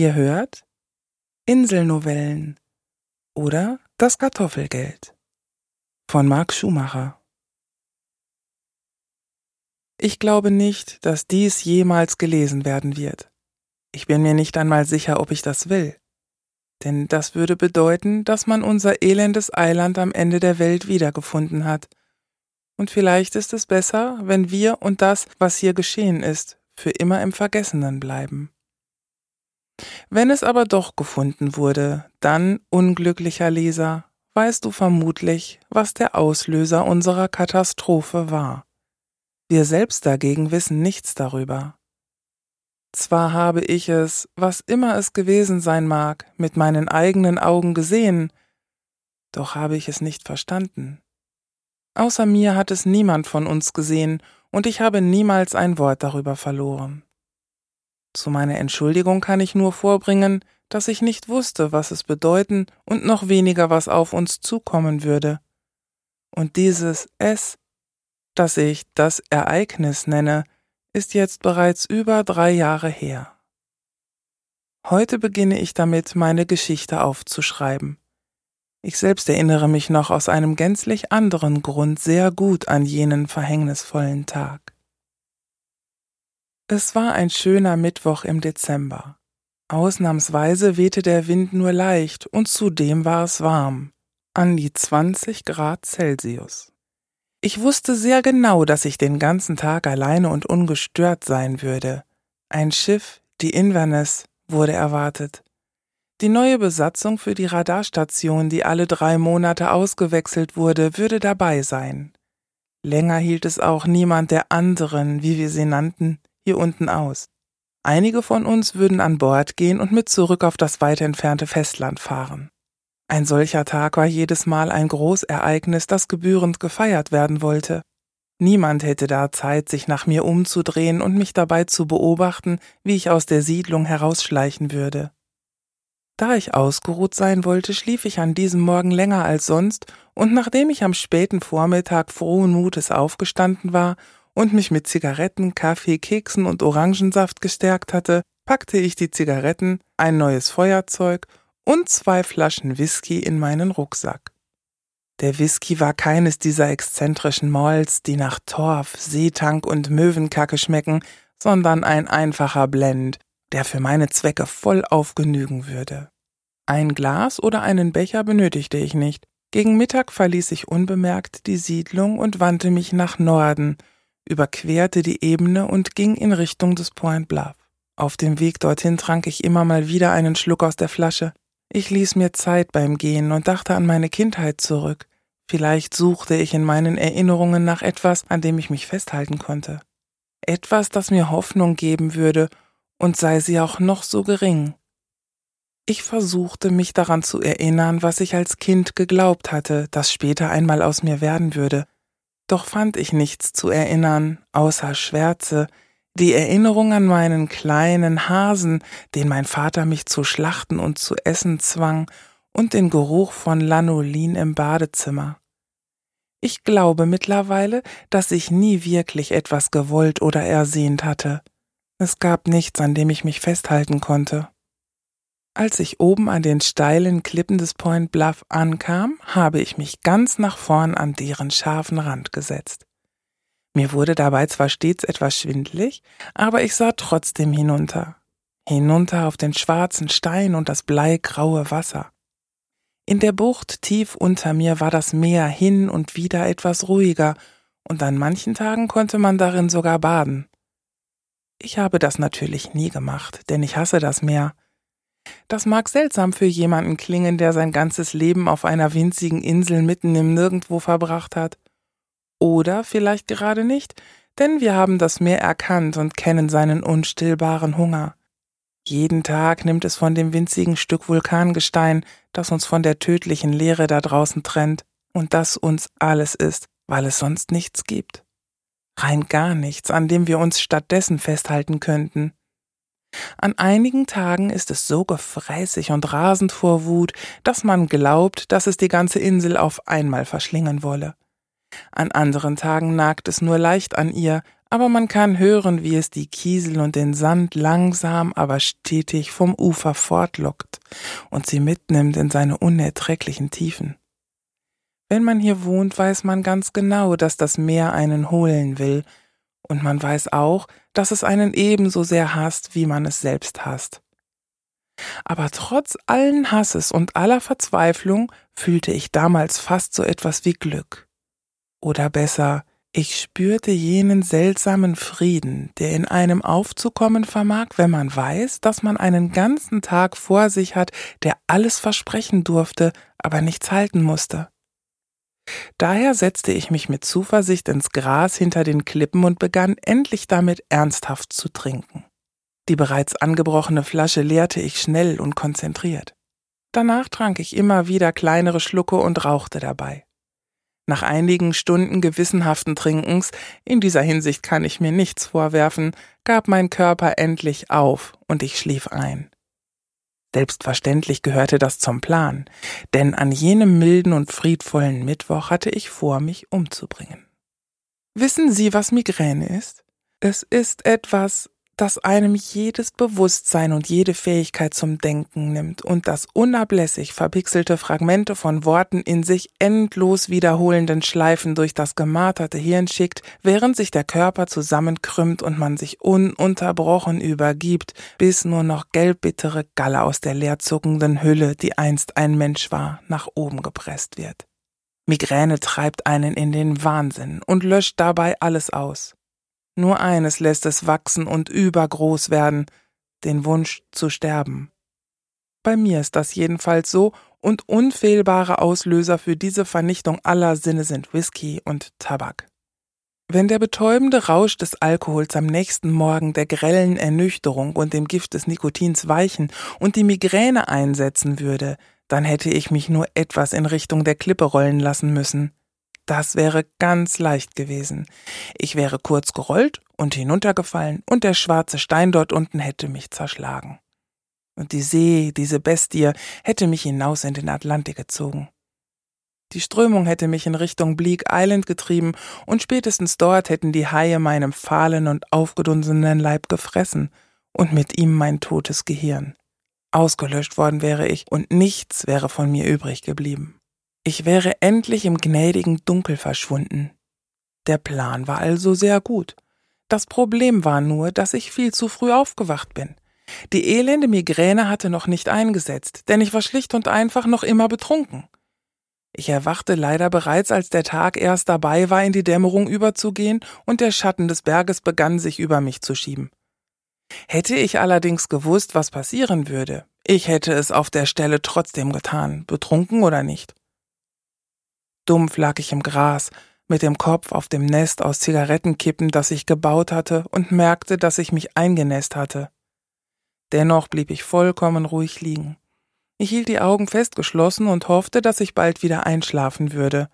Ihr hört Inselnovellen oder Das Kartoffelgeld von Marc Schumacher. Ich glaube nicht, dass dies jemals gelesen werden wird. Ich bin mir nicht einmal sicher, ob ich das will. Denn das würde bedeuten, dass man unser elendes Eiland am Ende der Welt wiedergefunden hat. Und vielleicht ist es besser, wenn wir und das, was hier geschehen ist, für immer im Vergessenen bleiben. Wenn es aber doch gefunden wurde, dann, unglücklicher Leser, weißt du vermutlich, was der Auslöser unserer Katastrophe war. Wir selbst dagegen wissen nichts darüber. Zwar habe ich es, was immer es gewesen sein mag, mit meinen eigenen Augen gesehen, doch habe ich es nicht verstanden. Außer mir hat es niemand von uns gesehen, und ich habe niemals ein Wort darüber verloren. Zu meiner Entschuldigung kann ich nur vorbringen, dass ich nicht wusste, was es bedeuten und noch weniger, was auf uns zukommen würde. Und dieses Es, das ich das Ereignis nenne, ist jetzt bereits über drei Jahre her. Heute beginne ich damit, meine Geschichte aufzuschreiben. Ich selbst erinnere mich noch aus einem gänzlich anderen Grund sehr gut an jenen verhängnisvollen Tag. Es war ein schöner Mittwoch im Dezember. Ausnahmsweise wehte der Wind nur leicht und zudem war es warm, an die 20 Grad Celsius. Ich wusste sehr genau, dass ich den ganzen Tag alleine und ungestört sein würde. Ein Schiff, die Inverness, wurde erwartet. Die neue Besatzung für die Radarstation, die alle drei Monate ausgewechselt wurde, würde dabei sein. Länger hielt es auch niemand der anderen, wie wir sie nannten, hier unten aus. Einige von uns würden an Bord gehen und mit zurück auf das weit entfernte Festland fahren. Ein solcher Tag war jedes Mal ein Großereignis, das gebührend gefeiert werden wollte. Niemand hätte da Zeit, sich nach mir umzudrehen und mich dabei zu beobachten, wie ich aus der Siedlung herausschleichen würde. Da ich ausgeruht sein wollte, schlief ich an diesem Morgen länger als sonst, und nachdem ich am späten Vormittag frohen Mutes aufgestanden war und mich mit Zigaretten, Kaffee, Keksen und Orangensaft gestärkt hatte, packte ich die Zigaretten, ein neues Feuerzeug und zwei Flaschen Whisky in meinen Rucksack. Der Whisky war keines dieser exzentrischen Malls, die nach Torf, Seetank und Möwenkacke schmecken, sondern ein einfacher Blend, der für meine Zwecke vollauf genügen würde. Ein Glas oder einen Becher benötigte ich nicht. Gegen Mittag verließ ich unbemerkt die Siedlung und wandte mich nach Norden, überquerte die Ebene und ging in Richtung des Point Bluff. Auf dem Weg dorthin trank ich immer mal wieder einen Schluck aus der Flasche. Ich ließ mir Zeit beim Gehen und dachte an meine Kindheit zurück. Vielleicht suchte ich in meinen Erinnerungen nach etwas, an dem ich mich festhalten konnte. Etwas, das mir Hoffnung geben würde und sei sie auch noch so gering. Ich versuchte mich daran zu erinnern, was ich als Kind geglaubt hatte, das später einmal aus mir werden würde, doch fand ich nichts zu erinnern, außer Schwärze, die Erinnerung an meinen kleinen Hasen, den mein Vater mich zu schlachten und zu essen zwang, und den Geruch von Lanolin im Badezimmer. Ich glaube mittlerweile, dass ich nie wirklich etwas gewollt oder ersehnt hatte. Es gab nichts, an dem ich mich festhalten konnte. Als ich oben an den steilen Klippen des Point Bluff ankam, habe ich mich ganz nach vorn an deren scharfen Rand gesetzt. Mir wurde dabei zwar stets etwas schwindlig, aber ich sah trotzdem hinunter. Hinunter auf den schwarzen Stein und das bleigraue Wasser. In der Bucht tief unter mir war das Meer hin und wieder etwas ruhiger, und an manchen Tagen konnte man darin sogar baden. Ich habe das natürlich nie gemacht, denn ich hasse das Meer. Das mag seltsam für jemanden klingen, der sein ganzes Leben auf einer winzigen Insel mitten im Nirgendwo verbracht hat. Oder vielleicht gerade nicht, denn wir haben das Meer erkannt und kennen seinen unstillbaren Hunger. Jeden Tag nimmt es von dem winzigen Stück Vulkangestein, das uns von der tödlichen Leere da draußen trennt und das uns alles ist, weil es sonst nichts gibt rein gar nichts, an dem wir uns stattdessen festhalten könnten. An einigen Tagen ist es so gefräßig und rasend vor Wut, dass man glaubt, dass es die ganze Insel auf einmal verschlingen wolle. An anderen Tagen nagt es nur leicht an ihr, aber man kann hören, wie es die Kiesel und den Sand langsam, aber stetig vom Ufer fortlockt und sie mitnimmt in seine unerträglichen Tiefen. Wenn man hier wohnt, weiß man ganz genau, dass das Meer einen holen will, und man weiß auch, dass es einen ebenso sehr hasst, wie man es selbst hasst. Aber trotz allen Hasses und aller Verzweiflung fühlte ich damals fast so etwas wie Glück. Oder besser, ich spürte jenen seltsamen Frieden, der in einem aufzukommen vermag, wenn man weiß, dass man einen ganzen Tag vor sich hat, der alles versprechen durfte, aber nichts halten musste. Daher setzte ich mich mit Zuversicht ins Gras hinter den Klippen und begann endlich damit ernsthaft zu trinken. Die bereits angebrochene Flasche leerte ich schnell und konzentriert. Danach trank ich immer wieder kleinere Schlucke und rauchte dabei. Nach einigen Stunden gewissenhaften Trinkens, in dieser Hinsicht kann ich mir nichts vorwerfen, gab mein Körper endlich auf und ich schlief ein. Selbstverständlich gehörte das zum Plan, denn an jenem milden und friedvollen Mittwoch hatte ich vor, mich umzubringen. Wissen Sie, was Migräne ist? Es ist etwas, das einem jedes Bewusstsein und jede Fähigkeit zum Denken nimmt und das unablässig verpixelte Fragmente von Worten in sich endlos wiederholenden Schleifen durch das gemarterte Hirn schickt, während sich der Körper zusammenkrümmt und man sich ununterbrochen übergibt, bis nur noch gelbbittere Galle aus der leerzuckenden Hülle, die einst ein Mensch war, nach oben gepresst wird. Migräne treibt einen in den Wahnsinn und löscht dabei alles aus. Nur eines lässt es wachsen und übergroß werden, den Wunsch zu sterben. Bei mir ist das jedenfalls so, und unfehlbare Auslöser für diese Vernichtung aller Sinne sind Whisky und Tabak. Wenn der betäubende Rausch des Alkohols am nächsten Morgen der grellen Ernüchterung und dem Gift des Nikotins weichen und die Migräne einsetzen würde, dann hätte ich mich nur etwas in Richtung der Klippe rollen lassen müssen. Das wäre ganz leicht gewesen. Ich wäre kurz gerollt und hinuntergefallen, und der schwarze Stein dort unten hätte mich zerschlagen. Und die See, diese Bestie, hätte mich hinaus in den Atlantik gezogen. Die Strömung hätte mich in Richtung Bleak Island getrieben, und spätestens dort hätten die Haie meinem fahlen und aufgedunsenen Leib gefressen, und mit ihm mein totes Gehirn. Ausgelöscht worden wäre ich, und nichts wäre von mir übrig geblieben. Ich wäre endlich im gnädigen Dunkel verschwunden. Der Plan war also sehr gut. Das Problem war nur, dass ich viel zu früh aufgewacht bin. Die elende Migräne hatte noch nicht eingesetzt, denn ich war schlicht und einfach noch immer betrunken. Ich erwachte leider bereits, als der Tag erst dabei war, in die Dämmerung überzugehen, und der Schatten des Berges begann sich über mich zu schieben. Hätte ich allerdings gewusst, was passieren würde, ich hätte es auf der Stelle trotzdem getan, betrunken oder nicht. Dumpf lag ich im Gras, mit dem Kopf auf dem Nest aus Zigarettenkippen, das ich gebaut hatte, und merkte, dass ich mich eingenässt hatte. Dennoch blieb ich vollkommen ruhig liegen. Ich hielt die Augen fest geschlossen und hoffte, dass ich bald wieder einschlafen würde.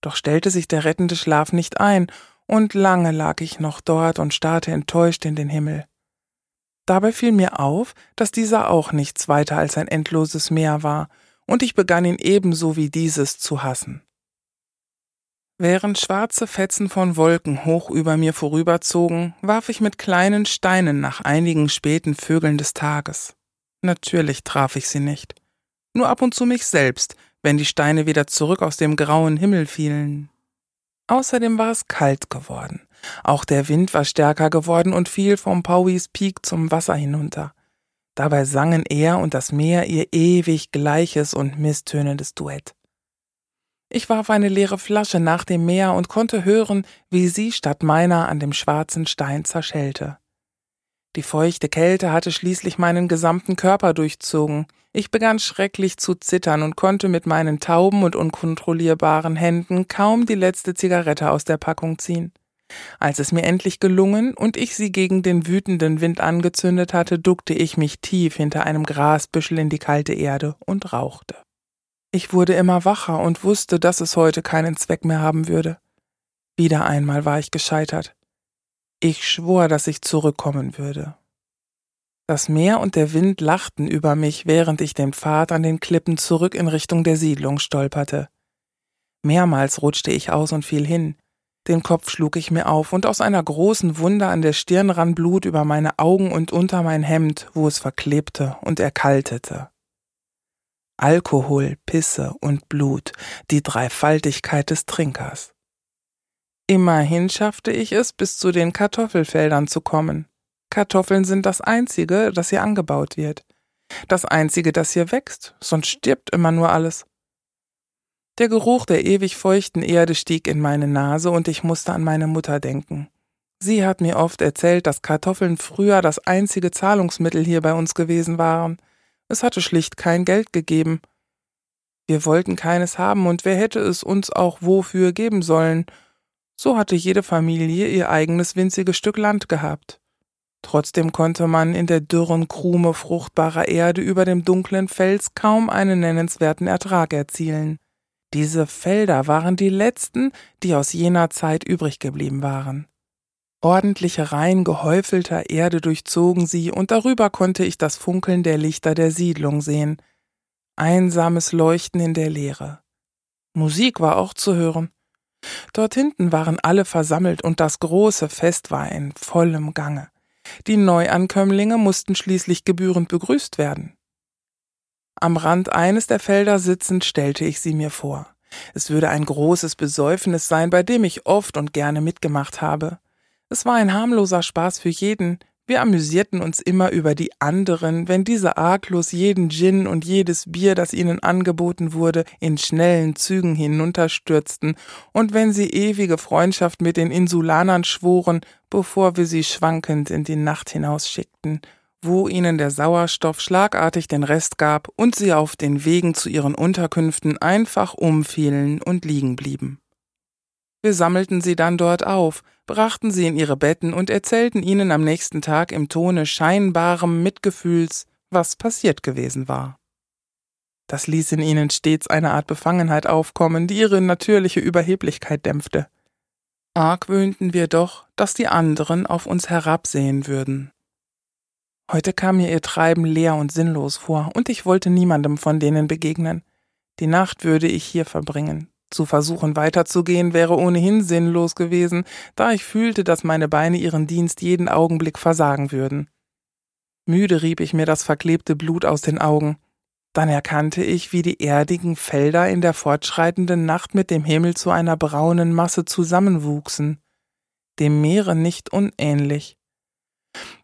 Doch stellte sich der rettende Schlaf nicht ein, und lange lag ich noch dort und starrte enttäuscht in den Himmel. Dabei fiel mir auf, dass dieser auch nichts weiter als ein endloses Meer war, und ich begann ihn ebenso wie dieses zu hassen. Während schwarze Fetzen von Wolken hoch über mir vorüberzogen, warf ich mit kleinen Steinen nach einigen späten Vögeln des Tages. Natürlich traf ich sie nicht. Nur ab und zu mich selbst, wenn die Steine wieder zurück aus dem grauen Himmel fielen. Außerdem war es kalt geworden. Auch der Wind war stärker geworden und fiel vom Powys Peak zum Wasser hinunter. Dabei sangen er und das Meer ihr ewig gleiches und misstönendes Duett. Ich warf eine leere Flasche nach dem Meer und konnte hören, wie sie statt meiner an dem schwarzen Stein zerschellte. Die feuchte Kälte hatte schließlich meinen gesamten Körper durchzogen. Ich begann schrecklich zu zittern und konnte mit meinen tauben und unkontrollierbaren Händen kaum die letzte Zigarette aus der Packung ziehen. Als es mir endlich gelungen und ich sie gegen den wütenden Wind angezündet hatte, duckte ich mich tief hinter einem Grasbüschel in die kalte Erde und rauchte. Ich wurde immer wacher und wusste, dass es heute keinen Zweck mehr haben würde. Wieder einmal war ich gescheitert. Ich schwor, dass ich zurückkommen würde. Das Meer und der Wind lachten über mich, während ich den Pfad an den Klippen zurück in Richtung der Siedlung stolperte. Mehrmals rutschte ich aus und fiel hin. Den Kopf schlug ich mir auf, und aus einer großen Wunde an der Stirn rann Blut über meine Augen und unter mein Hemd, wo es verklebte und erkaltete. Alkohol, Pisse und Blut, die Dreifaltigkeit des Trinkers. Immerhin schaffte ich es, bis zu den Kartoffelfeldern zu kommen. Kartoffeln sind das einzige, das hier angebaut wird. Das einzige, das hier wächst, sonst stirbt immer nur alles. Der Geruch der ewig feuchten Erde stieg in meine Nase und ich musste an meine Mutter denken. Sie hat mir oft erzählt, dass Kartoffeln früher das einzige Zahlungsmittel hier bei uns gewesen waren. Es hatte schlicht kein Geld gegeben. Wir wollten keines haben und wer hätte es uns auch wofür geben sollen? So hatte jede Familie ihr eigenes winziges Stück Land gehabt. Trotzdem konnte man in der dürren Krume fruchtbarer Erde über dem dunklen Fels kaum einen nennenswerten Ertrag erzielen. Diese Felder waren die letzten, die aus jener Zeit übrig geblieben waren. Ordentliche Reihen gehäufelter Erde durchzogen sie, und darüber konnte ich das Funkeln der Lichter der Siedlung sehen. Einsames Leuchten in der Leere. Musik war auch zu hören. Dort hinten waren alle versammelt und das große Fest war in vollem Gange. Die Neuankömmlinge mussten schließlich gebührend begrüßt werden. Am Rand eines der Felder sitzend stellte ich sie mir vor. Es würde ein großes Besäufnis sein, bei dem ich oft und gerne mitgemacht habe. Es war ein harmloser Spaß für jeden. Wir amüsierten uns immer über die anderen, wenn diese arglos jeden Gin und jedes Bier, das ihnen angeboten wurde, in schnellen Zügen hinunterstürzten, und wenn sie ewige Freundschaft mit den Insulanern schworen, bevor wir sie schwankend in die Nacht hinausschickten wo ihnen der Sauerstoff schlagartig den Rest gab und sie auf den Wegen zu ihren Unterkünften einfach umfielen und liegen blieben. Wir sammelten sie dann dort auf, brachten sie in ihre Betten und erzählten ihnen am nächsten Tag im Tone scheinbarem Mitgefühls, was passiert gewesen war. Das ließ in ihnen stets eine Art Befangenheit aufkommen, die ihre natürliche Überheblichkeit dämpfte. Argwöhnten wir doch, dass die anderen auf uns herabsehen würden. Heute kam mir ihr Treiben leer und sinnlos vor, und ich wollte niemandem von denen begegnen. Die Nacht würde ich hier verbringen. Zu versuchen weiterzugehen wäre ohnehin sinnlos gewesen, da ich fühlte, dass meine Beine ihren Dienst jeden Augenblick versagen würden. Müde rieb ich mir das verklebte Blut aus den Augen. Dann erkannte ich, wie die erdigen Felder in der fortschreitenden Nacht mit dem Himmel zu einer braunen Masse zusammenwuchsen, dem Meere nicht unähnlich.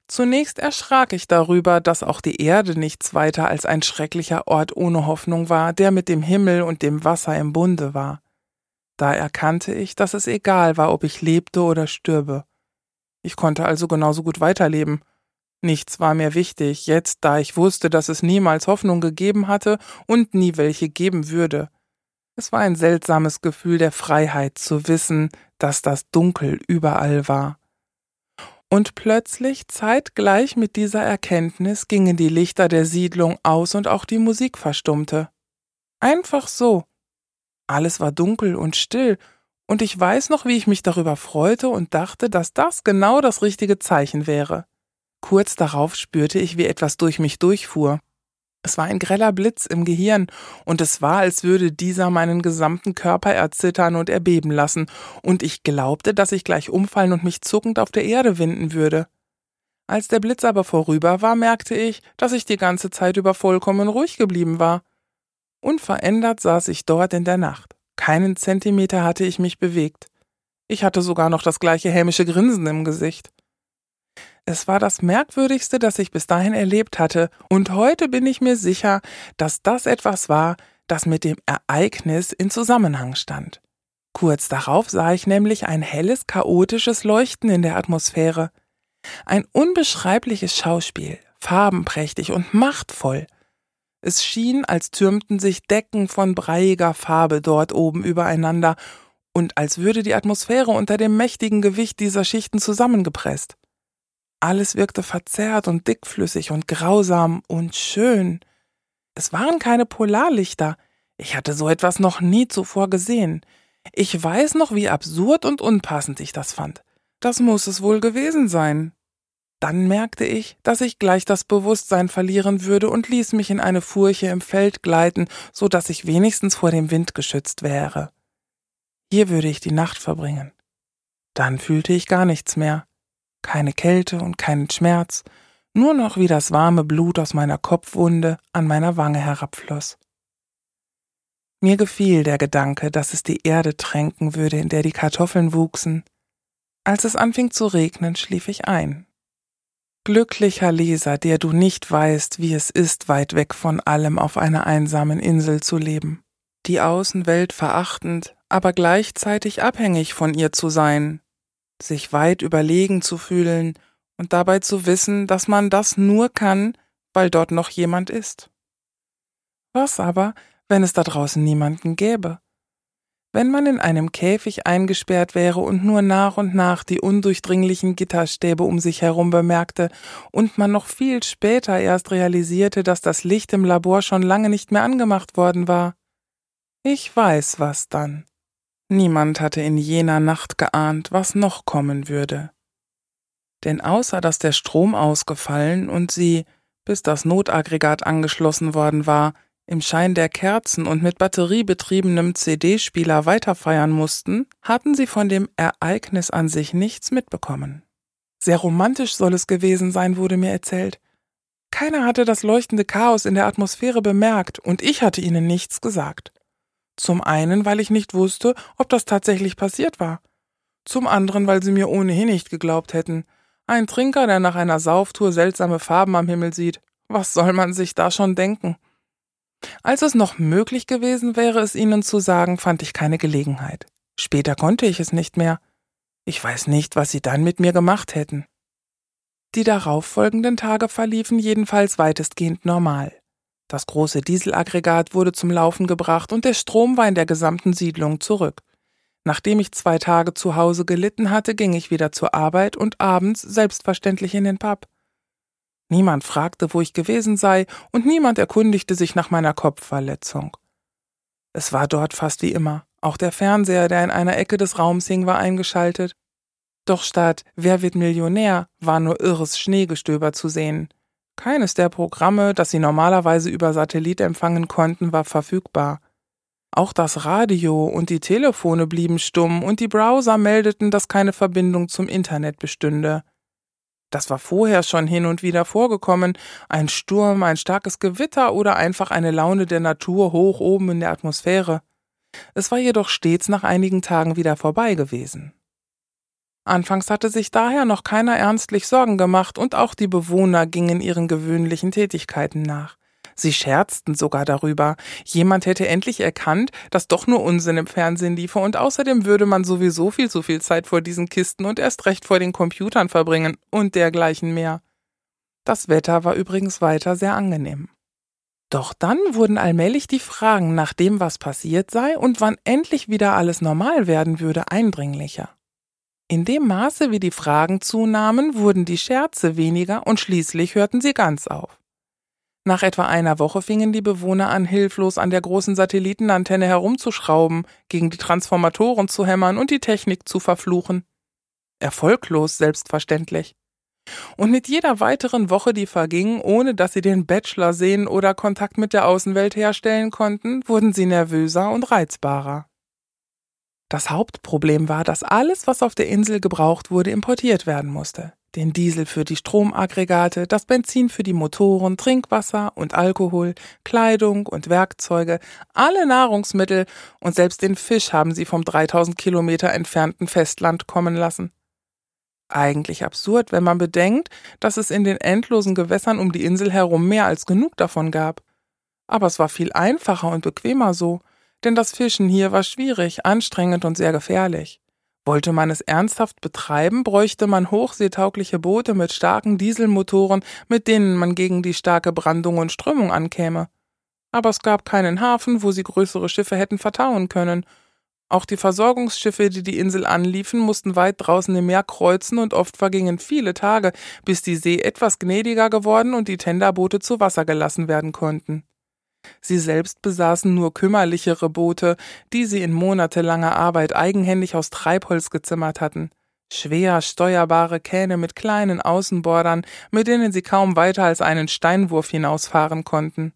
Zunächst erschrak ich darüber, dass auch die Erde nichts weiter als ein schrecklicher Ort ohne Hoffnung war, der mit dem Himmel und dem Wasser im Bunde war. Da erkannte ich, dass es egal war, ob ich lebte oder stürbe. Ich konnte also genauso gut weiterleben. Nichts war mir wichtig, jetzt da ich wusste, dass es niemals Hoffnung gegeben hatte und nie welche geben würde. Es war ein seltsames Gefühl der Freiheit zu wissen, dass das Dunkel überall war. Und plötzlich, zeitgleich mit dieser Erkenntnis, gingen die Lichter der Siedlung aus und auch die Musik verstummte. Einfach so. Alles war dunkel und still, und ich weiß noch, wie ich mich darüber freute und dachte, dass das genau das richtige Zeichen wäre. Kurz darauf spürte ich, wie etwas durch mich durchfuhr. Es war ein greller Blitz im Gehirn, und es war, als würde dieser meinen gesamten Körper erzittern und erbeben lassen, und ich glaubte, dass ich gleich umfallen und mich zuckend auf der Erde winden würde. Als der Blitz aber vorüber war, merkte ich, dass ich die ganze Zeit über vollkommen ruhig geblieben war. Unverändert saß ich dort in der Nacht. Keinen Zentimeter hatte ich mich bewegt. Ich hatte sogar noch das gleiche hämische Grinsen im Gesicht. Es war das Merkwürdigste, das ich bis dahin erlebt hatte, und heute bin ich mir sicher, dass das etwas war, das mit dem Ereignis in Zusammenhang stand. Kurz darauf sah ich nämlich ein helles, chaotisches Leuchten in der Atmosphäre. Ein unbeschreibliches Schauspiel, farbenprächtig und machtvoll. Es schien, als türmten sich Decken von breiiger Farbe dort oben übereinander und als würde die Atmosphäre unter dem mächtigen Gewicht dieser Schichten zusammengepresst. Alles wirkte verzerrt und dickflüssig und grausam und schön. Es waren keine Polarlichter. Ich hatte so etwas noch nie zuvor gesehen. Ich weiß noch, wie absurd und unpassend ich das fand. Das muss es wohl gewesen sein. Dann merkte ich, dass ich gleich das Bewusstsein verlieren würde und ließ mich in eine Furche im Feld gleiten, so dass ich wenigstens vor dem Wind geschützt wäre. Hier würde ich die Nacht verbringen. Dann fühlte ich gar nichts mehr. Keine Kälte und keinen Schmerz, nur noch wie das warme Blut aus meiner Kopfwunde an meiner Wange herabfloss. Mir gefiel der Gedanke, dass es die Erde tränken würde, in der die Kartoffeln wuchsen. Als es anfing zu regnen, schlief ich ein. Glücklicher Leser, der du nicht weißt, wie es ist, weit weg von allem auf einer einsamen Insel zu leben, die Außenwelt verachtend, aber gleichzeitig abhängig von ihr zu sein, sich weit überlegen zu fühlen und dabei zu wissen, dass man das nur kann, weil dort noch jemand ist. Was aber, wenn es da draußen niemanden gäbe? Wenn man in einem Käfig eingesperrt wäre und nur nach und nach die undurchdringlichen Gitterstäbe um sich herum bemerkte und man noch viel später erst realisierte, dass das Licht im Labor schon lange nicht mehr angemacht worden war. Ich weiß was dann. Niemand hatte in jener Nacht geahnt, was noch kommen würde. Denn außer dass der Strom ausgefallen und sie, bis das Notaggregat angeschlossen worden war, im Schein der Kerzen und mit batteriebetriebenem CD-Spieler weiterfeiern mussten, hatten sie von dem Ereignis an sich nichts mitbekommen. Sehr romantisch soll es gewesen sein, wurde mir erzählt. Keiner hatte das leuchtende Chaos in der Atmosphäre bemerkt, und ich hatte ihnen nichts gesagt. Zum einen, weil ich nicht wusste, ob das tatsächlich passiert war. Zum anderen, weil sie mir ohnehin nicht geglaubt hätten. Ein Trinker, der nach einer Sauftour seltsame Farben am Himmel sieht. Was soll man sich da schon denken? Als es noch möglich gewesen wäre, es ihnen zu sagen, fand ich keine Gelegenheit. Später konnte ich es nicht mehr. Ich weiß nicht, was sie dann mit mir gemacht hätten. Die darauffolgenden Tage verliefen jedenfalls weitestgehend normal. Das große Dieselaggregat wurde zum Laufen gebracht und der Strom war in der gesamten Siedlung zurück. Nachdem ich zwei Tage zu Hause gelitten hatte, ging ich wieder zur Arbeit und abends selbstverständlich in den Pub. Niemand fragte, wo ich gewesen sei, und niemand erkundigte sich nach meiner Kopfverletzung. Es war dort fast wie immer. Auch der Fernseher, der in einer Ecke des Raums hing, war eingeschaltet. Doch statt Wer wird Millionär war nur irres Schneegestöber zu sehen. Keines der Programme, das sie normalerweise über Satellit empfangen konnten, war verfügbar. Auch das Radio und die Telefone blieben stumm und die Browser meldeten, dass keine Verbindung zum Internet bestünde. Das war vorher schon hin und wieder vorgekommen, ein Sturm, ein starkes Gewitter oder einfach eine Laune der Natur hoch oben in der Atmosphäre. Es war jedoch stets nach einigen Tagen wieder vorbei gewesen. Anfangs hatte sich daher noch keiner ernstlich Sorgen gemacht und auch die Bewohner gingen ihren gewöhnlichen Tätigkeiten nach. Sie scherzten sogar darüber. Jemand hätte endlich erkannt, dass doch nur Unsinn im Fernsehen liefe und außerdem würde man sowieso viel zu viel Zeit vor diesen Kisten und erst recht vor den Computern verbringen und dergleichen mehr. Das Wetter war übrigens weiter sehr angenehm. Doch dann wurden allmählich die Fragen nach dem, was passiert sei und wann endlich wieder alles normal werden würde, eindringlicher. In dem Maße, wie die Fragen zunahmen, wurden die Scherze weniger und schließlich hörten sie ganz auf. Nach etwa einer Woche fingen die Bewohner an, hilflos an der großen Satellitenantenne herumzuschrauben, gegen die Transformatoren zu hämmern und die Technik zu verfluchen. Erfolglos, selbstverständlich. Und mit jeder weiteren Woche, die verging, ohne dass sie den Bachelor sehen oder Kontakt mit der Außenwelt herstellen konnten, wurden sie nervöser und reizbarer. Das Hauptproblem war, dass alles, was auf der Insel gebraucht wurde, importiert werden musste den Diesel für die Stromaggregate, das Benzin für die Motoren, Trinkwasser und Alkohol, Kleidung und Werkzeuge, alle Nahrungsmittel und selbst den Fisch haben sie vom 3000 Kilometer entfernten Festland kommen lassen. Eigentlich absurd, wenn man bedenkt, dass es in den endlosen Gewässern um die Insel herum mehr als genug davon gab. Aber es war viel einfacher und bequemer so, denn das Fischen hier war schwierig, anstrengend und sehr gefährlich. Wollte man es ernsthaft betreiben, bräuchte man hochseetaugliche Boote mit starken Dieselmotoren, mit denen man gegen die starke Brandung und Strömung ankäme. Aber es gab keinen Hafen, wo sie größere Schiffe hätten vertauen können. Auch die Versorgungsschiffe, die die Insel anliefen, mussten weit draußen im Meer kreuzen und oft vergingen viele Tage, bis die See etwas gnädiger geworden und die Tenderboote zu Wasser gelassen werden konnten. Sie selbst besaßen nur kümmerlichere Boote, die sie in monatelanger Arbeit eigenhändig aus Treibholz gezimmert hatten. Schwer steuerbare Kähne mit kleinen Außenbordern, mit denen sie kaum weiter als einen Steinwurf hinausfahren konnten.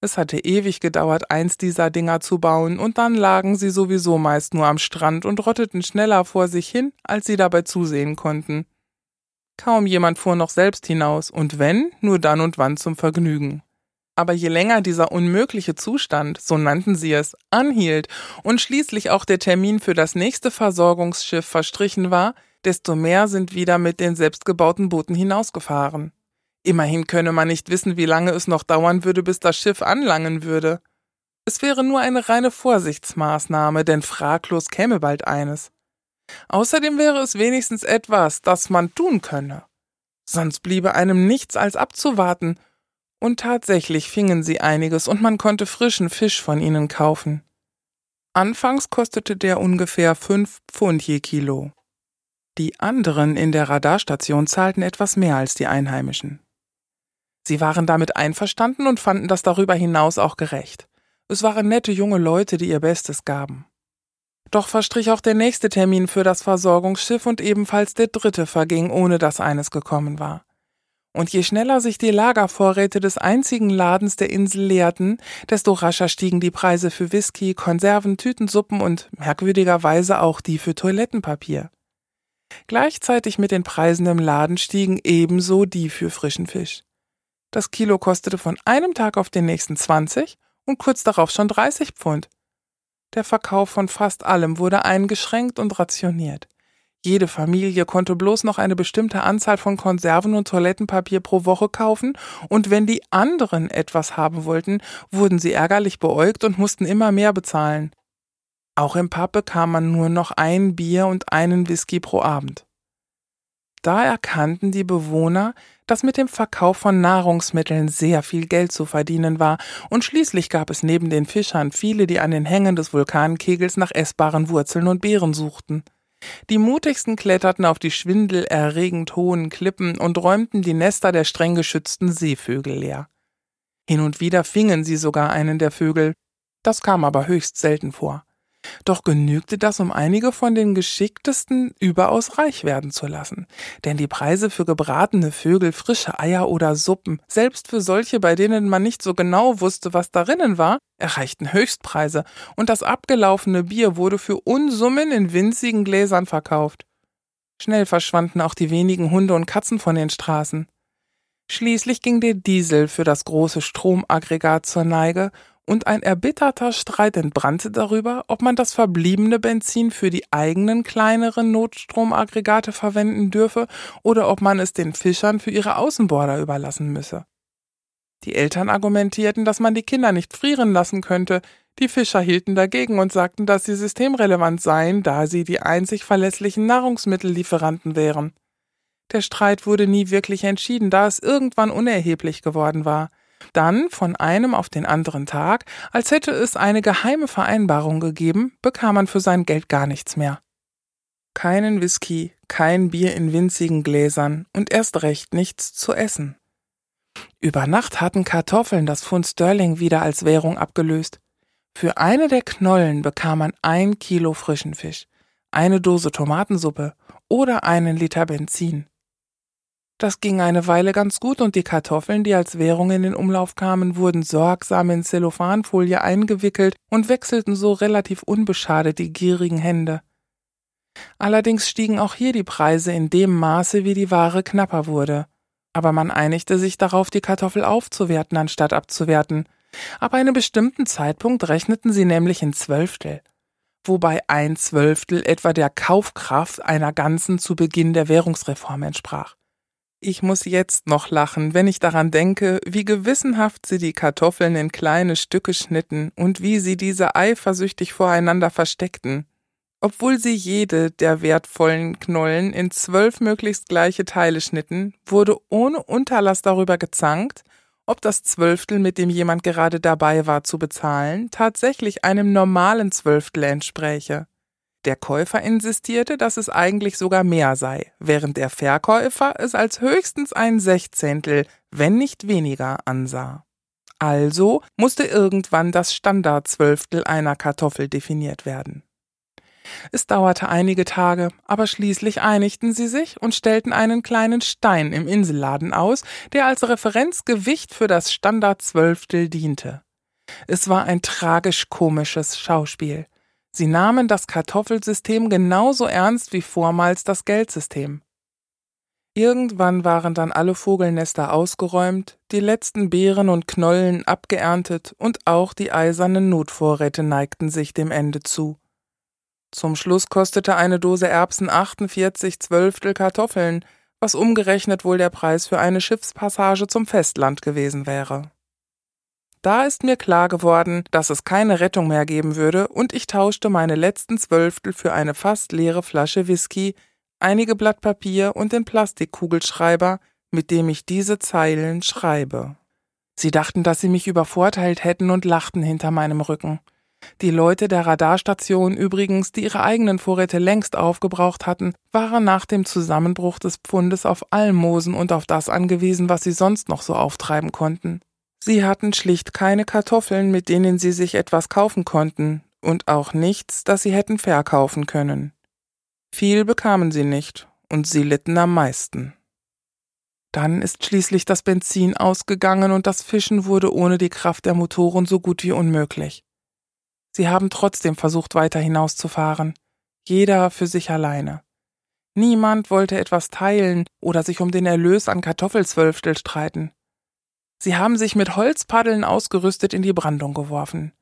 Es hatte ewig gedauert, eins dieser Dinger zu bauen, und dann lagen sie sowieso meist nur am Strand und rotteten schneller vor sich hin, als sie dabei zusehen konnten. Kaum jemand fuhr noch selbst hinaus, und wenn, nur dann und wann zum Vergnügen. Aber je länger dieser unmögliche Zustand, so nannten sie es, anhielt und schließlich auch der Termin für das nächste Versorgungsschiff verstrichen war, desto mehr sind wieder mit den selbstgebauten Booten hinausgefahren. Immerhin könne man nicht wissen, wie lange es noch dauern würde, bis das Schiff anlangen würde. Es wäre nur eine reine Vorsichtsmaßnahme, denn fraglos käme bald eines. Außerdem wäre es wenigstens etwas, das man tun könne. Sonst bliebe einem nichts als abzuwarten, und tatsächlich fingen sie einiges und man konnte frischen Fisch von ihnen kaufen. Anfangs kostete der ungefähr fünf Pfund je Kilo. Die anderen in der Radarstation zahlten etwas mehr als die Einheimischen. Sie waren damit einverstanden und fanden das darüber hinaus auch gerecht. Es waren nette junge Leute, die ihr Bestes gaben. Doch verstrich auch der nächste Termin für das Versorgungsschiff und ebenfalls der dritte verging, ohne dass eines gekommen war. Und je schneller sich die Lagervorräte des einzigen Ladens der Insel leerten, desto rascher stiegen die Preise für Whisky, Konserven, Tütensuppen und merkwürdigerweise auch die für Toilettenpapier. Gleichzeitig mit den Preisen im Laden stiegen ebenso die für frischen Fisch. Das Kilo kostete von einem Tag auf den nächsten 20 und kurz darauf schon 30 Pfund. Der Verkauf von fast allem wurde eingeschränkt und rationiert. Jede Familie konnte bloß noch eine bestimmte Anzahl von Konserven und Toilettenpapier pro Woche kaufen, und wenn die anderen etwas haben wollten, wurden sie ärgerlich beäugt und mussten immer mehr bezahlen. Auch im Pub bekam man nur noch ein Bier und einen Whisky pro Abend. Da erkannten die Bewohner, dass mit dem Verkauf von Nahrungsmitteln sehr viel Geld zu verdienen war, und schließlich gab es neben den Fischern viele, die an den Hängen des Vulkankegels nach essbaren Wurzeln und Beeren suchten. Die mutigsten kletterten auf die schwindelerregend hohen Klippen und räumten die Nester der streng geschützten Seevögel leer. Hin und wieder fingen sie sogar einen der Vögel, das kam aber höchst selten vor. Doch genügte das, um einige von den geschicktesten überaus reich werden zu lassen. Denn die Preise für gebratene Vögel, frische Eier oder Suppen, selbst für solche, bei denen man nicht so genau wusste, was darinnen war, erreichten Höchstpreise, und das abgelaufene Bier wurde für Unsummen in winzigen Gläsern verkauft. Schnell verschwanden auch die wenigen Hunde und Katzen von den Straßen. Schließlich ging der Diesel für das große Stromaggregat zur Neige und ein erbitterter Streit entbrannte darüber, ob man das verbliebene Benzin für die eigenen kleineren Notstromaggregate verwenden dürfe oder ob man es den Fischern für ihre Außenborder überlassen müsse. Die Eltern argumentierten, dass man die Kinder nicht frieren lassen könnte, die Fischer hielten dagegen und sagten, dass sie systemrelevant seien, da sie die einzig verlässlichen Nahrungsmittellieferanten wären. Der Streit wurde nie wirklich entschieden, da es irgendwann unerheblich geworden war. Dann, von einem auf den anderen Tag, als hätte es eine geheime Vereinbarung gegeben, bekam man für sein Geld gar nichts mehr. Keinen Whisky, kein Bier in winzigen Gläsern und erst recht nichts zu essen. Über Nacht hatten Kartoffeln das Pfund Sterling wieder als Währung abgelöst. Für eine der Knollen bekam man ein Kilo frischen Fisch, eine Dose Tomatensuppe oder einen Liter Benzin. Das ging eine Weile ganz gut und die Kartoffeln, die als Währung in den Umlauf kamen, wurden sorgsam in Zellophanfolie eingewickelt und wechselten so relativ unbeschadet die gierigen Hände. Allerdings stiegen auch hier die Preise in dem Maße, wie die Ware knapper wurde. Aber man einigte sich darauf, die Kartoffel aufzuwerten, anstatt abzuwerten. Ab einem bestimmten Zeitpunkt rechneten sie nämlich in Zwölftel wobei ein Zwölftel etwa der Kaufkraft einer ganzen zu Beginn der Währungsreform entsprach. Ich muss jetzt noch lachen, wenn ich daran denke, wie gewissenhaft sie die Kartoffeln in kleine Stücke schnitten und wie sie diese eifersüchtig voreinander versteckten. Obwohl sie jede der wertvollen Knollen in zwölf möglichst gleiche Teile schnitten, wurde ohne Unterlass darüber gezankt, ob das Zwölftel, mit dem jemand gerade dabei war zu bezahlen, tatsächlich einem normalen Zwölftel entspräche. Der Käufer insistierte, dass es eigentlich sogar mehr sei, während der Verkäufer es als höchstens ein Sechzehntel, wenn nicht weniger, ansah. Also musste irgendwann das Standardzwölftel einer Kartoffel definiert werden. Es dauerte einige Tage, aber schließlich einigten sie sich und stellten einen kleinen Stein im Inselladen aus, der als Referenzgewicht für das Standardzwölftel diente. Es war ein tragisch-komisches Schauspiel. Sie nahmen das Kartoffelsystem genauso ernst wie vormals das Geldsystem. Irgendwann waren dann alle Vogelnester ausgeräumt, die letzten Beeren und Knollen abgeerntet und auch die eisernen Notvorräte neigten sich dem Ende zu. Zum Schluss kostete eine Dose Erbsen 48 Zwölftel Kartoffeln, was umgerechnet wohl der Preis für eine Schiffspassage zum Festland gewesen wäre. Da ist mir klar geworden, dass es keine Rettung mehr geben würde, und ich tauschte meine letzten Zwölftel für eine fast leere Flasche Whisky, einige Blatt Papier und den Plastikkugelschreiber, mit dem ich diese Zeilen schreibe. Sie dachten, dass sie mich übervorteilt hätten und lachten hinter meinem Rücken. Die Leute der Radarstation übrigens, die ihre eigenen Vorräte längst aufgebraucht hatten, waren nach dem Zusammenbruch des Pfundes auf Almosen und auf das angewiesen, was sie sonst noch so auftreiben konnten. Sie hatten schlicht keine Kartoffeln, mit denen sie sich etwas kaufen konnten, und auch nichts, das sie hätten verkaufen können. Viel bekamen sie nicht, und sie litten am meisten. Dann ist schließlich das Benzin ausgegangen und das Fischen wurde ohne die Kraft der Motoren so gut wie unmöglich. Sie haben trotzdem versucht, weiter hinauszufahren, jeder für sich alleine. Niemand wollte etwas teilen oder sich um den Erlös an Kartoffelzwölftel streiten. Sie haben sich mit Holzpaddeln ausgerüstet in die Brandung geworfen.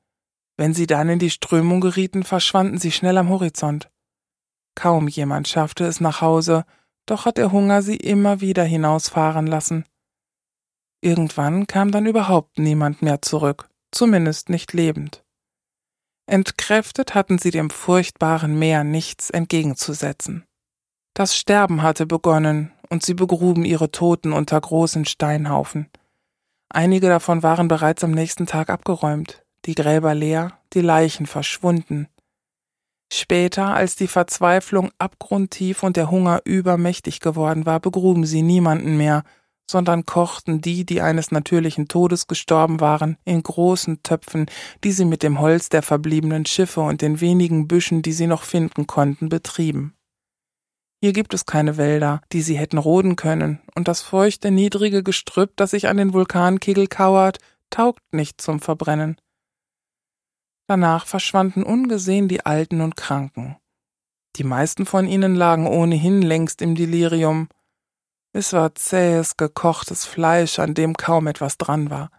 Wenn sie dann in die Strömung gerieten, verschwanden sie schnell am Horizont. Kaum jemand schaffte es nach Hause, doch hat der Hunger sie immer wieder hinausfahren lassen. Irgendwann kam dann überhaupt niemand mehr zurück, zumindest nicht lebend. Entkräftet hatten sie dem furchtbaren Meer nichts entgegenzusetzen. Das Sterben hatte begonnen, und sie begruben ihre Toten unter großen Steinhaufen. Einige davon waren bereits am nächsten Tag abgeräumt, die Gräber leer, die Leichen verschwunden. Später, als die Verzweiflung abgrundtief und der Hunger übermächtig geworden war, begruben sie niemanden mehr, sondern kochten die, die eines natürlichen Todes gestorben waren, in großen Töpfen, die sie mit dem Holz der verbliebenen Schiffe und den wenigen Büschen, die sie noch finden konnten, betrieben. Hier gibt es keine Wälder, die sie hätten roden können, und das feuchte, niedrige Gestrüpp, das sich an den Vulkankegel kauert, taugt nicht zum Verbrennen. Danach verschwanden ungesehen die Alten und Kranken. Die meisten von ihnen lagen ohnehin längst im Delirium. Es war zähes, gekochtes Fleisch, an dem kaum etwas dran war.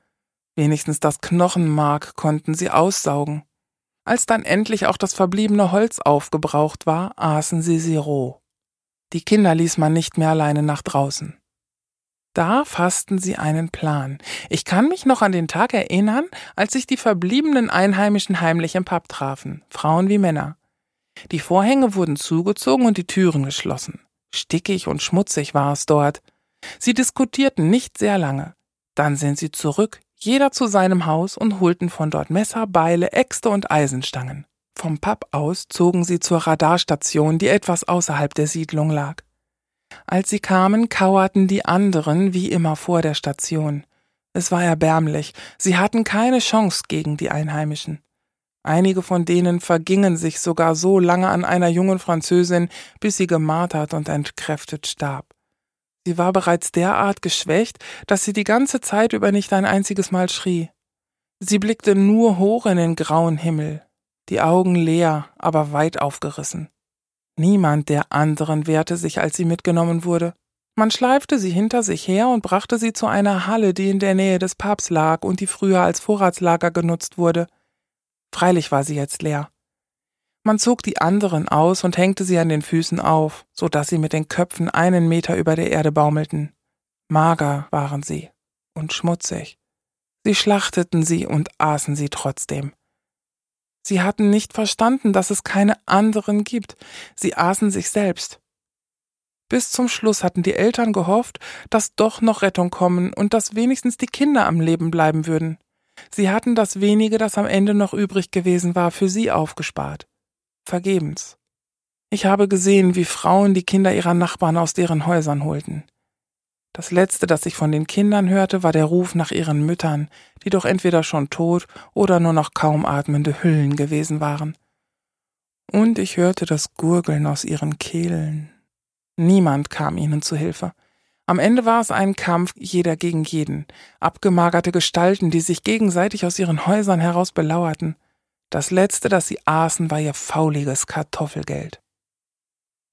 Wenigstens das Knochenmark konnten sie aussaugen. Als dann endlich auch das verbliebene Holz aufgebraucht war, aßen sie sie roh. Die Kinder ließ man nicht mehr alleine nach draußen. Da fassten sie einen Plan. Ich kann mich noch an den Tag erinnern, als sich die verbliebenen Einheimischen heimlich im Pub trafen, Frauen wie Männer. Die Vorhänge wurden zugezogen und die Türen geschlossen. Stickig und schmutzig war es dort. Sie diskutierten nicht sehr lange. Dann sind sie zurück, jeder zu seinem Haus und holten von dort Messer, Beile, Äxte und Eisenstangen. Vom Pub aus zogen sie zur Radarstation, die etwas außerhalb der Siedlung lag. Als sie kamen, kauerten die anderen wie immer vor der Station. Es war erbärmlich, sie hatten keine Chance gegen die Einheimischen. Einige von denen vergingen sich sogar so lange an einer jungen Französin, bis sie gemartert und entkräftet starb. Sie war bereits derart geschwächt, dass sie die ganze Zeit über nicht ein einziges Mal schrie. Sie blickte nur hoch in den grauen Himmel, die Augen leer, aber weit aufgerissen. Niemand der anderen wehrte sich, als sie mitgenommen wurde. Man schleifte sie hinter sich her und brachte sie zu einer Halle, die in der Nähe des Pubs lag und die früher als Vorratslager genutzt wurde. Freilich war sie jetzt leer. Man zog die anderen aus und hängte sie an den Füßen auf, so dass sie mit den Köpfen einen Meter über der Erde baumelten. Mager waren sie und schmutzig. Sie schlachteten sie und aßen sie trotzdem. Sie hatten nicht verstanden, dass es keine anderen gibt. Sie aßen sich selbst. Bis zum Schluss hatten die Eltern gehofft, dass doch noch Rettung kommen und dass wenigstens die Kinder am Leben bleiben würden. Sie hatten das wenige, das am Ende noch übrig gewesen war, für sie aufgespart. Vergebens. Ich habe gesehen, wie Frauen die Kinder ihrer Nachbarn aus deren Häusern holten. Das letzte, das ich von den Kindern hörte, war der Ruf nach ihren Müttern, die doch entweder schon tot oder nur noch kaum atmende Hüllen gewesen waren. Und ich hörte das Gurgeln aus ihren Kehlen. Niemand kam ihnen zu Hilfe. Am Ende war es ein Kampf jeder gegen jeden, abgemagerte Gestalten, die sich gegenseitig aus ihren Häusern heraus belauerten. Das letzte, das sie aßen, war ihr fauliges Kartoffelgeld.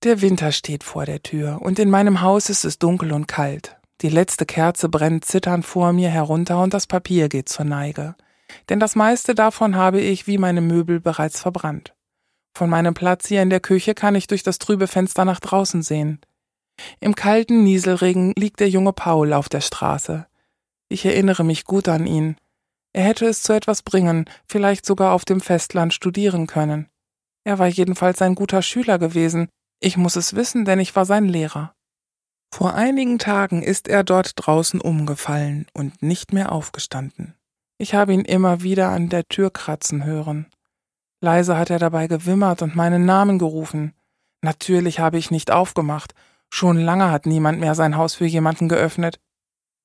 Der Winter steht vor der Tür, und in meinem Haus ist es dunkel und kalt. Die letzte Kerze brennt zitternd vor mir herunter und das Papier geht zur Neige. Denn das meiste davon habe ich wie meine Möbel bereits verbrannt. Von meinem Platz hier in der Küche kann ich durch das trübe Fenster nach draußen sehen. Im kalten Nieselregen liegt der junge Paul auf der Straße. Ich erinnere mich gut an ihn. Er hätte es zu etwas bringen, vielleicht sogar auf dem Festland studieren können. Er war jedenfalls ein guter Schüler gewesen. Ich muss es wissen, denn ich war sein Lehrer. Vor einigen Tagen ist er dort draußen umgefallen und nicht mehr aufgestanden. Ich habe ihn immer wieder an der Tür kratzen hören. Leise hat er dabei gewimmert und meinen Namen gerufen. Natürlich habe ich nicht aufgemacht. Schon lange hat niemand mehr sein Haus für jemanden geöffnet.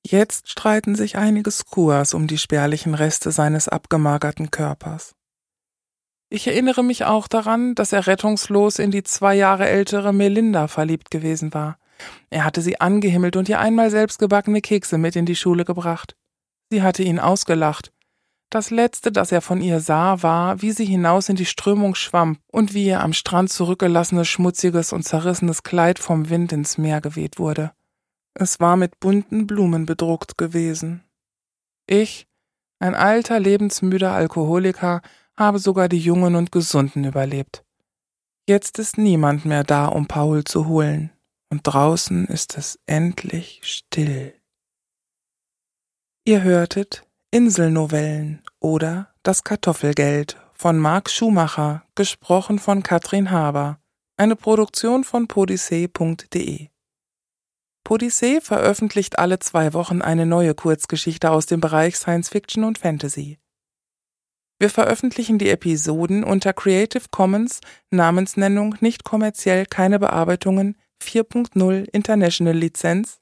Jetzt streiten sich einige Skuas um die spärlichen Reste seines abgemagerten Körpers. Ich erinnere mich auch daran, dass er rettungslos in die zwei Jahre ältere Melinda verliebt gewesen war. Er hatte sie angehimmelt und ihr einmal selbstgebackene Kekse mit in die Schule gebracht. Sie hatte ihn ausgelacht. Das Letzte, das er von ihr sah, war, wie sie hinaus in die Strömung schwamm und wie ihr am Strand zurückgelassenes schmutziges und zerrissenes Kleid vom Wind ins Meer geweht wurde. Es war mit bunten Blumen bedruckt gewesen. Ich, ein alter, lebensmüder Alkoholiker, habe sogar die Jungen und Gesunden überlebt. Jetzt ist niemand mehr da, um Paul zu holen und draußen ist es endlich still. Ihr hörtet Inselnovellen oder Das Kartoffelgeld von Marc Schumacher, gesprochen von Katrin Haber, eine Produktion von podyssee.de. Podyssee veröffentlicht alle zwei Wochen eine neue Kurzgeschichte aus dem Bereich Science Fiction und Fantasy. Wir veröffentlichen die Episoden unter Creative Commons Namensnennung nicht kommerziell keine Bearbeitungen 4.0 International Lizenz.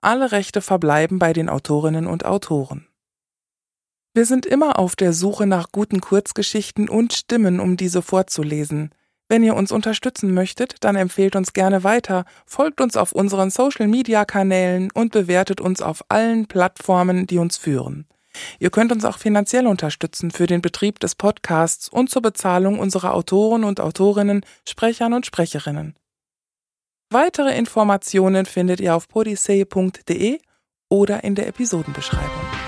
Alle Rechte verbleiben bei den Autorinnen und Autoren. Wir sind immer auf der Suche nach guten Kurzgeschichten und Stimmen, um diese vorzulesen. Wenn ihr uns unterstützen möchtet, dann empfehlt uns gerne weiter, folgt uns auf unseren Social-Media-Kanälen und bewertet uns auf allen Plattformen, die uns führen. Ihr könnt uns auch finanziell unterstützen für den Betrieb des Podcasts und zur Bezahlung unserer Autoren und Autorinnen, Sprechern und Sprecherinnen. Weitere Informationen findet ihr auf podyssee.de oder in der Episodenbeschreibung.